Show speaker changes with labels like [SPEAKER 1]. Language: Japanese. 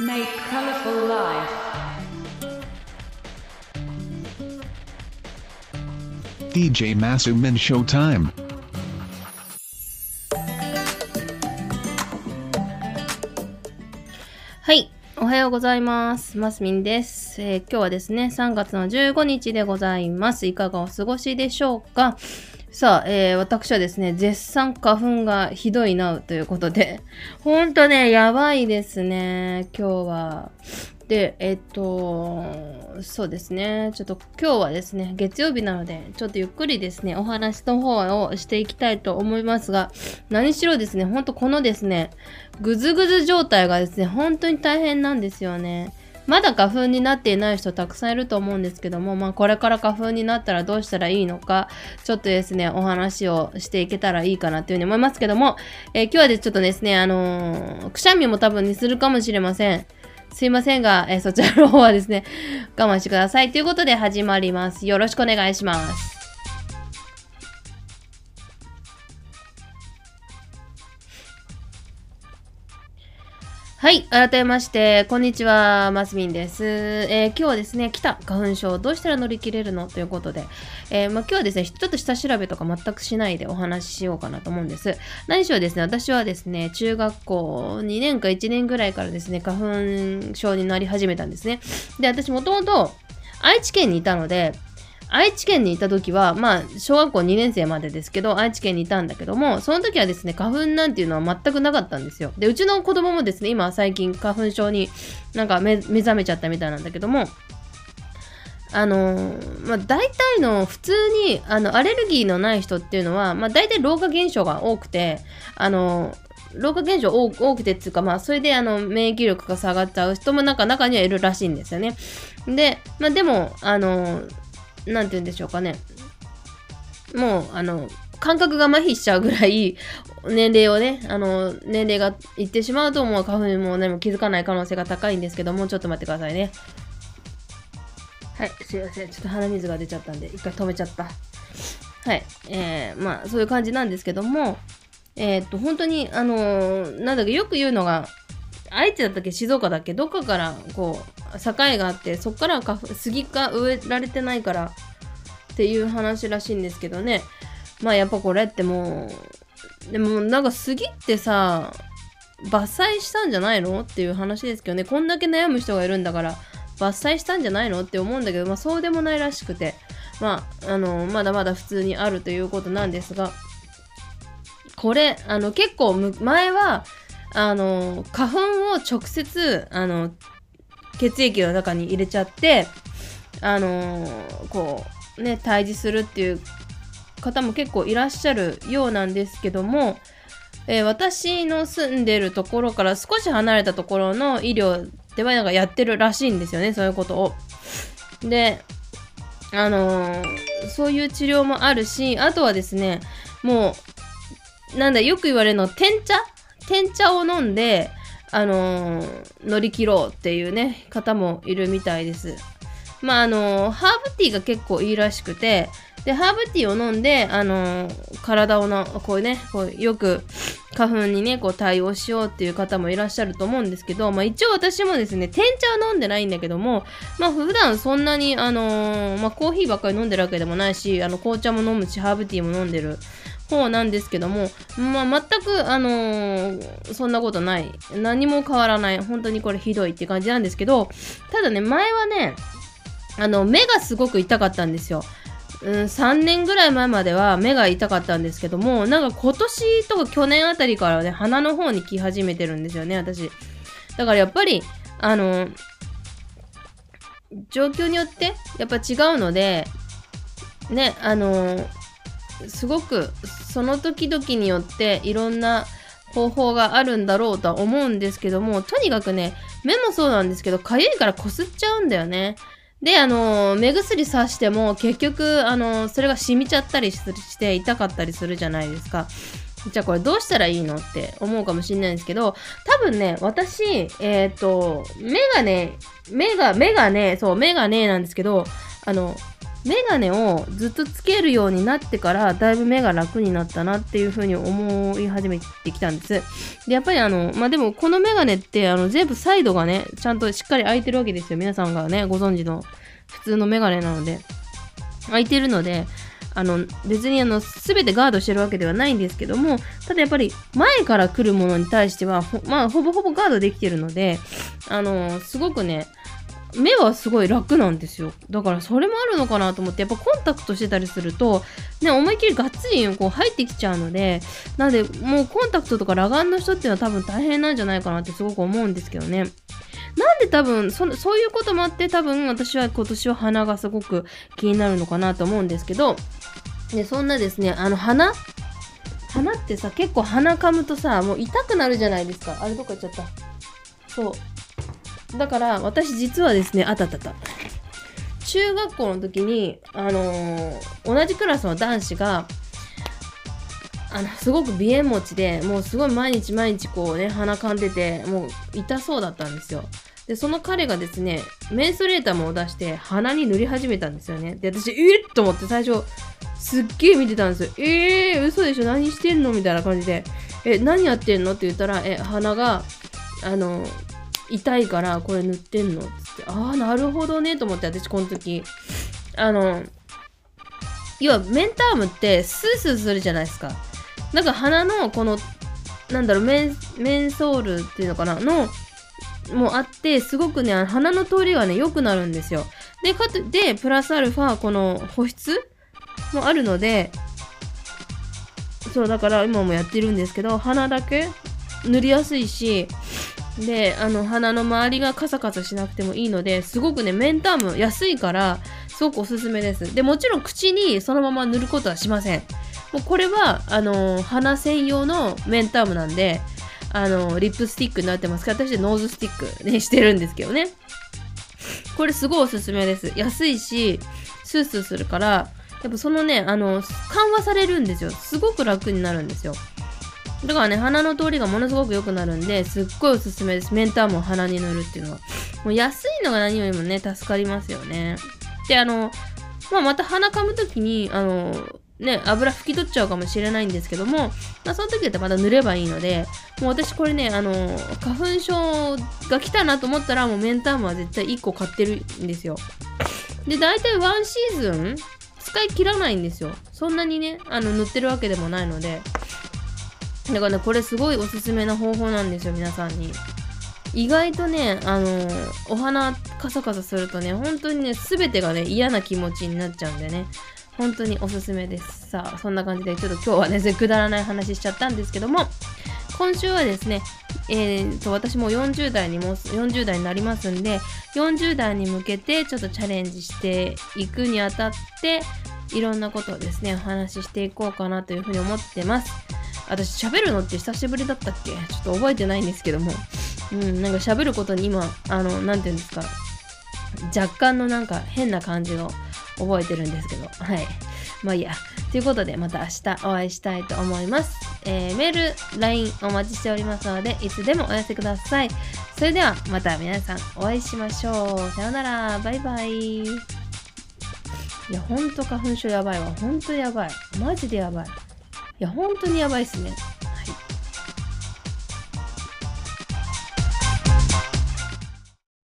[SPEAKER 1] Make colorful life.
[SPEAKER 2] DJ Masumin Showtime.
[SPEAKER 3] はい。おはようございます。マスミンです、えー今日はですね、3月の15日でございます。いかがお過ごしでしょうか？さあ、えー私はですね、絶賛花粉がひどいなということで、ほんとね、やばいですね、今日は。で、えっと、そうですね、ちょっと今日はですね、月曜日なので、ちょっとゆっくりですね、お話の方をしていきたいと思いますが、何しろですね、ほんとこのですね、ぐずぐず状態がですね、本当に大変なんですよね。まだ花粉になっていない人たくさんいると思うんですけども、まあこれから花粉になったらどうしたらいいのか、ちょっとですね、お話をしていけたらいいかなというふうに思いますけども、えー今日はでちょっとですね、あのーくしゃみも多分にするかもしれません。すいませんが、えーそちらの方はですね、我慢してください。ということで始まります。よろしくお願いします。はい。改めまして、こんにちは。マスミンです。えー今日はですね、来た花粉症、どうしたら乗り切れるのということで、えーまあ、今日はですね、ちょっと下調べとか全くしないでお話ししようかなと思うんです。何しろですね、私はですね、中学校2年か1年ぐらいからですね、花粉症になり始めたんですね。で、私もともと愛知県にいたので、愛知県にいた時は、まあ、小学校2年生までですけど、愛知県にいたんだけども、その時はですね、花粉なんていうのは全くなかったんですよ。で、うちの子供もですね、今最近花粉症になんか目目覚めちゃったみたいなんだけども、あのまあ、大体の普通にあのアレルギーのない人っていうのは、まあ、大体老化現象が多くて、あの老化現象多多くてっていうか、まあ、それであの免疫力が下がっちゃう人もなんか中にはいるらしいんですよね。で、まあ、でも、あのーなんて言うんでしょうかね。もう、あの、感覚が麻痺しちゃうぐらい、年齢をね、あの、年齢がいってしまうと、もう花粉もね、も気づかない可能性が高いんですけども、ちょっと待ってくださいね。はい、すいません。ちょっと鼻水が出ちゃったんで、一回止めちゃった。はい、えー、まあ、そういう感じなんですけども、えーっと、本当に、あのーなんだっけ、よく言うのが、愛知だったっけ静岡だっけどっかからこう境があってそっから花粉杉が植えられてないからっていう話らしいんですけどね。まあやっぱこれってもうでもなんか杉ってさ伐採したんじゃないのっていう話ですけどね。こんだけ悩む人がいるんだから伐採したんじゃないのって思うんだけどまあそうでもないらしくて。まああのまだまだ普通にあるということなんですが。これあの結構前はあの花粉を直接あの血液の中に入れちゃってあのこうね退治するっていう方も結構いらっしゃるようなんですけども、えー私の住んでるところから少し離れたところの医療ではなんかやってるらしいんですよねそういうことを。であのーそういう治療もあるしあとはですねもうなんだよく言われるの天茶天茶を飲んで、あのー乗り切ろうっていうね方もいるみたいです。まああのーハーブティーが結構いいらしくてでハーブティーを飲んで、あのー体をなこうねこうよく花粉にねこう対応しようっていう方もいらっしゃると思うんですけど、まあ、一応私もですね天茶は飲んでないんだけどもまあ普段そんなに、あのーまあ、コーヒーばっかり飲んでるわけでもないしあの紅茶も飲むしハーブティーも飲んでる方なんですけども、まあ、全く、あのーそんなことない。何も変わらない。本当にこれひどいって感じなんですけどただね前はねあの目がすごく痛かったんですよ。うん、3年ぐらい前までは目が痛かったんですけどもなんか今年とか去年あたりからね鼻の方に来始めてるんですよね私。だからやっぱりあの状況によってやっぱ違うのでねあのすごくその時々によっていろんな方法があるんだろうとは思うんですけどもとにかくね目もそうなんですけどかゆいからこすっちゃうんだよね。であの目薬さしても結局あのそれが染みちゃったりして痛かったりするじゃないですか。じゃあこれどうしたらいいのって思うかもしれないんですけど多分ね私えっ、と目がね目が目がねそう目がねなんですけどあのメガネをずっとつけるようになってからだいぶ目が楽になったなっていうふうに思い始めてきたんです。でやっぱりあのまあでもこのメガネってあの全部サイドがねちゃんとしっかり開いてるわけですよ皆さんがねご存知の普通のメガネなので開いてるのであの別にあの全てガードしてるわけではないんですけどもただやっぱり前から来るものに対しては,、まあ、ほぼほぼガードできてるのであのすごくね目はすごい楽なんですよ。だからそれもあるのかなと思ってやっぱコンタクトしてたりするとね思いっきりがっつりこう入ってきちゃうのでなのでもうコンタクトとか裸眼の人っていうのは多分大変なんじゃないかなってすごく思うんですけどね。なんで多分そそういうこともあって多分私は今年は鼻がすごく気になるのかなと思うんですけどでそんなですねあの鼻？鼻ってさ結構鼻かむとさもう痛くなるじゃないですか。あれどっか行っちゃった。そう。だから私実はですねあたたた。中学校の時にあのー、同じクラスの男子があのすごく鼻炎持ちでもうすごい毎日毎日こうね鼻かんでてもう痛そうだったんですよ。でその彼がですねメンソレーターも出して鼻に塗り始めたんですよね。で私えっと思って最初すっげえ見てたんですよ。えー、嘘でしょ？何してんの？みたいな感じで。え何やってんの？って言ったらえ鼻があの痛いからこれ塗ってんの？つって。ああなるほどね。と思って私この時。あの要はメンタームってスースーするじゃないですか。なんか鼻のこのなんだろうメンメンソールっていうのかな？のもあって、すごくね、鼻の通りがね、良くなるんですよ。で、かつ、で、プラスアルファ、この保湿？もあるので、そう、だから今もやってるんですけど、鼻だけ塗りやすいし、で、あの、鼻の周りがカサカサしなくてもいいので、すごくね、メンターム安いから、すごくおすすめです。で、もちろん口にそのまま塗ることはしません。もうこれは、あの鼻専用のメンタームなんで、あの、リップスティックになってますけど、私ノーズスティックね、してるんですけどね。これすごいおすすめです。安いし、スースーするから、やっぱそのね、あの、緩和されるんですよ。すごく楽になるんですよ。だからね、鼻の通りがものすごく良くなるんで、すっごいおすすめです。メンターム鼻に塗るっていうのは。もう安いのが何よりもね、助かりますよね。で、あの、まあ、また鼻かむときに、あの、ね、油拭き取っちゃうかもしれないんですけども、まあ、その時だったらまた塗ればいいので、もう私これね、あの、花粉症が来たなと思ったら、もうメンタームは絶対1個買ってるんですよ。で、大体ワンシーズン使い切らないんですよ。そんなにね、あの、塗ってるわけでもないので。だからね、これすごいおすすめな方法なんですよ、皆さんに。意外とね、あのお花カサカサするとね、本当にね、全てがね、嫌な気持ちになっちゃうんでね。本当におすすめです。さあ、そんな感じでちょっと今日はね、くだらない話しちゃったんですけども、今週はですね、えーと、私も40代にも、40代になりますんで、40代に向けてちょっとチャレンジしていくにあたって、いろんなことをですね、お話ししていこうかなというふうに思ってます。私喋るのって久しぶりだったっけ？ちょっと覚えてないんですけども、うん、なんか喋ることに今、あの、なんていうんですか、若干のなんか変な感じの覚えてるんですけど、はい。まあいいや。ということで、また明日お会いしたいと思います。えー、メール、LINE お待ちしておりますので、いつでもお寄せください。それでは、また皆さんお会いしましょう。さようなら。バイバイ。いや、ほんと花粉症やばいわ。ほんとやばい。マジでやばい。いや、本当にやばいっすね。